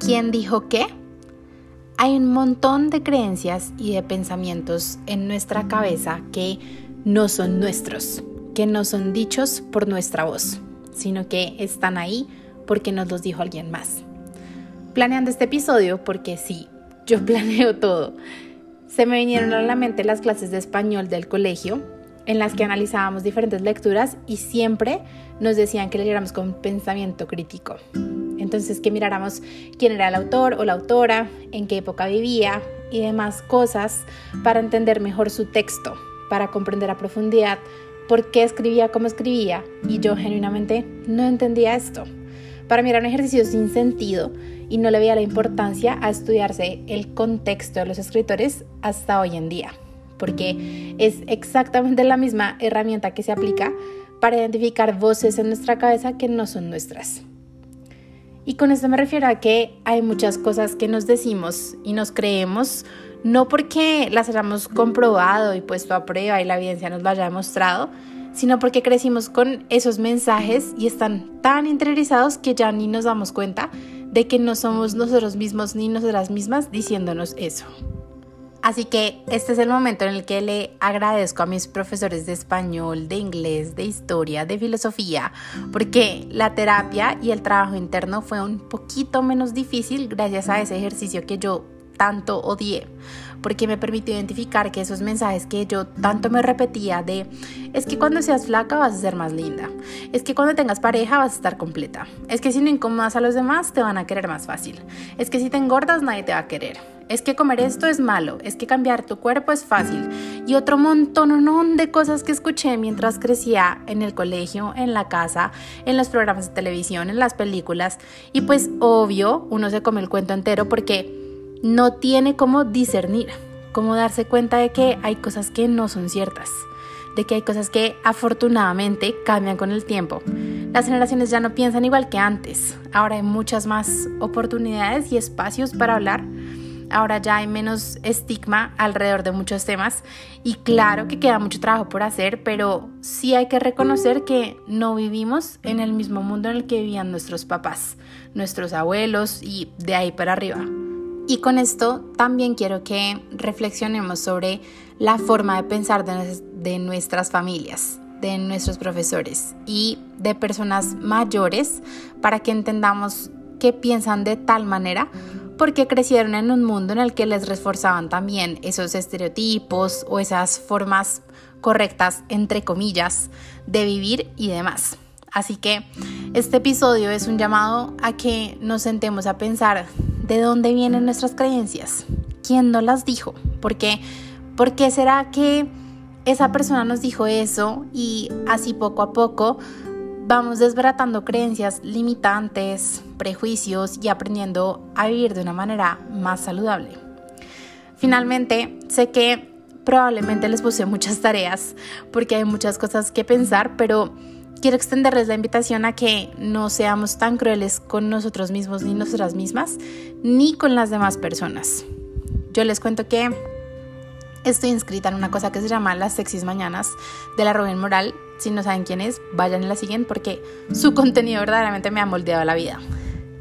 ¿Quién dijo qué? Hay un montón de creencias y de pensamientos en nuestra cabeza que no son nuestros, que no son dichos por nuestra voz, sino que están ahí porque nos los dijo alguien más. Planeando este episodio, porque sí, yo planeo todo, se me vinieron a la mente las clases de español del colegio en las que analizábamos diferentes lecturas y siempre nos decían que leyéramos con pensamiento crítico. Entonces que miráramos quién era el autor o la autora, en qué época vivía y demás cosas para entender mejor su texto, para comprender a profundidad por qué escribía como escribía y yo genuinamente no entendía esto. Para mí era un ejercicio sin sentido y no le veía la importancia a estudiarse el contexto de los escritores hasta hoy en día porque es exactamente la misma herramienta que se aplica para identificar voces en nuestra cabeza que no son nuestras. Y con esto me refiero a que hay muchas cosas que nos decimos y nos creemos, no porque las hayamos comprobado y puesto a prueba y la evidencia nos lo haya demostrado, sino porque crecimos con esos mensajes y están tan interiorizados que ya ni nos damos cuenta de que no somos nosotros mismos ni nosotras mismas diciéndonos eso. Así que este es el momento en el que le agradezco a mis profesores de español, de inglés, de historia, de filosofía, porque la terapia y el trabajo interno fue un poquito menos difícil gracias a ese ejercicio que yo tanto odié, porque me permitió identificar que esos mensajes que yo tanto me repetía de es que cuando seas flaca vas a ser más linda, es que cuando tengas pareja vas a estar completa, es que si no incomodas a los demás te van a querer más fácil, es que si te engordas nadie te va a querer, es que comer esto es malo, es que cambiar tu cuerpo es fácil y otro montón de cosas que escuché mientras crecía en el colegio, en la casa, en los programas de televisión, en las películas. Y pues obvio uno se come el cuento entero porque no tiene cómo discernir, cómo darse cuenta de que hay cosas que no son ciertas, de que hay cosas que afortunadamente cambian con el tiempo. Las generaciones ya no piensan igual que antes, ahora hay muchas más oportunidades y espacios para hablar. Ahora ya hay menos estigma alrededor de muchos temas y claro que queda mucho trabajo por hacer, pero sí hay que reconocer que no vivimos en el mismo mundo en el que vivían nuestros papás, nuestros abuelos y de ahí para arriba. Y con esto también quiero que reflexionemos sobre la forma de pensar de, nuestras familias, de nuestros profesores y de personas mayores para que entendamos qué piensan de tal manera porque crecieron en un mundo en el que les reforzaban también esos estereotipos o esas formas correctas, entre comillas, de vivir y demás. Así que este episodio es un llamado a que nos sentemos a pensar ¿De dónde vienen nuestras creencias? ¿Quién nos las dijo? ¿Por qué? ¿Por qué será que esa persona nos dijo eso y así poco a poco vamos desbaratando creencias limitantes, prejuicios y aprendiendo a vivir de una manera más saludable? Finalmente, sé que probablemente les puse muchas tareas porque hay muchas cosas que pensar, pero quiero extenderles la invitación a que no seamos tan crueles con nosotros mismos ni nosotras mismas, ni con las demás personas. Yo les cuento que estoy inscrita en una cosa que se llama Las Sexys Mañanas de la Robin Moral. Si no saben quién es, vayan y la siguen porque su contenido verdaderamente me ha moldeado la vida.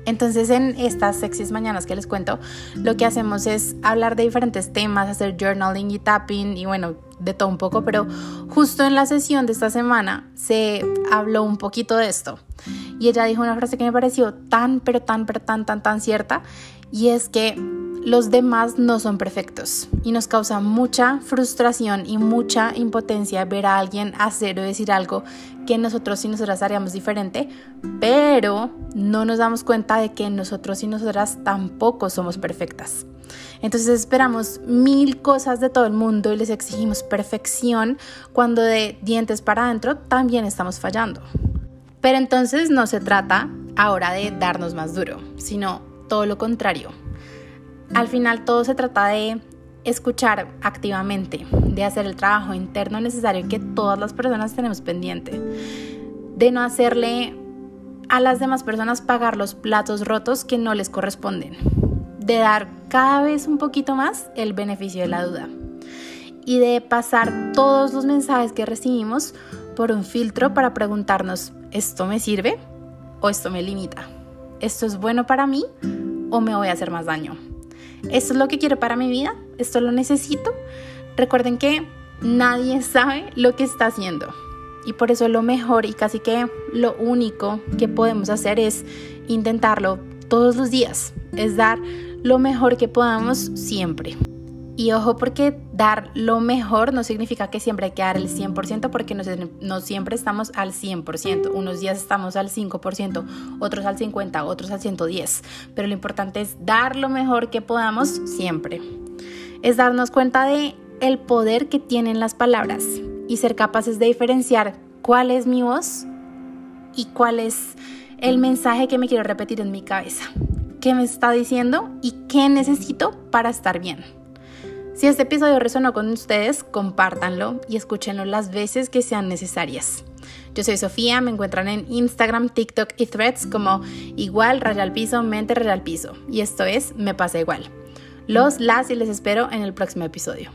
Entonces en estas sexys mañanas que les cuento, lo que hacemos es hablar de diferentes temas, hacer journaling y tapping y bueno, de todo un poco, pero justo en la sesión de esta semana se habló un poquito de esto. Y ella dijo una frase que me pareció tan, pero tan, pero tan, tan, tan cierta, y es que los demás no son perfectos y nos causa mucha frustración y mucha impotencia ver a alguien hacer o decir algo que nosotros y nosotras haríamos diferente, pero no nos damos cuenta de que nosotros y nosotras tampoco somos perfectas. Entonces esperamos mil cosas de todo el mundo y les exigimos perfección cuando de dientes para adentro también estamos fallando. Pero entonces no se trata ahora de darnos más duro, sino todo lo contrario. Al final todo se trata de escuchar activamente, de hacer el trabajo interno necesario que todas las personas tenemos pendiente, de no hacerle a las demás personas pagar los platos rotos que no les corresponden, de dar cada vez un poquito más el beneficio de la duda y de pasar todos los mensajes que recibimos por un filtro para preguntarnos, ¿esto me sirve o esto me limita? ¿Esto es bueno para mí o me voy a hacer más daño? ¿Esto es lo que quiero para mi vida? ¿Esto lo necesito? Recuerden que nadie sabe lo que está haciendo. Y por eso lo mejor y casi que lo único que podemos hacer es intentarlo todos los días. Es dar lo mejor que podamos siempre. Y ojo porque dar lo mejor no significa que siempre hay que dar el 100% porque no, siempre estamos al 100%. Unos días estamos al 5%, otros al 50%, otros al 110%. Pero lo importante es dar lo mejor que podamos siempre. Es darnos cuenta de el poder que tienen las palabras y ser capaces de diferenciar cuál es mi voz y cuál es el mensaje que me quiero repetir en mi cabeza. ¿Qué me está diciendo y qué necesito para estar bien? Si este episodio resonó con ustedes, compártanlo y escúchenlo las veces que sean necesarias. Yo soy Sofía, me encuentran en Instagram, TikTok y Threads como igual, raya piso, mente, raya piso. Y esto es Me pasa igual. Los, las y les espero en el próximo episodio.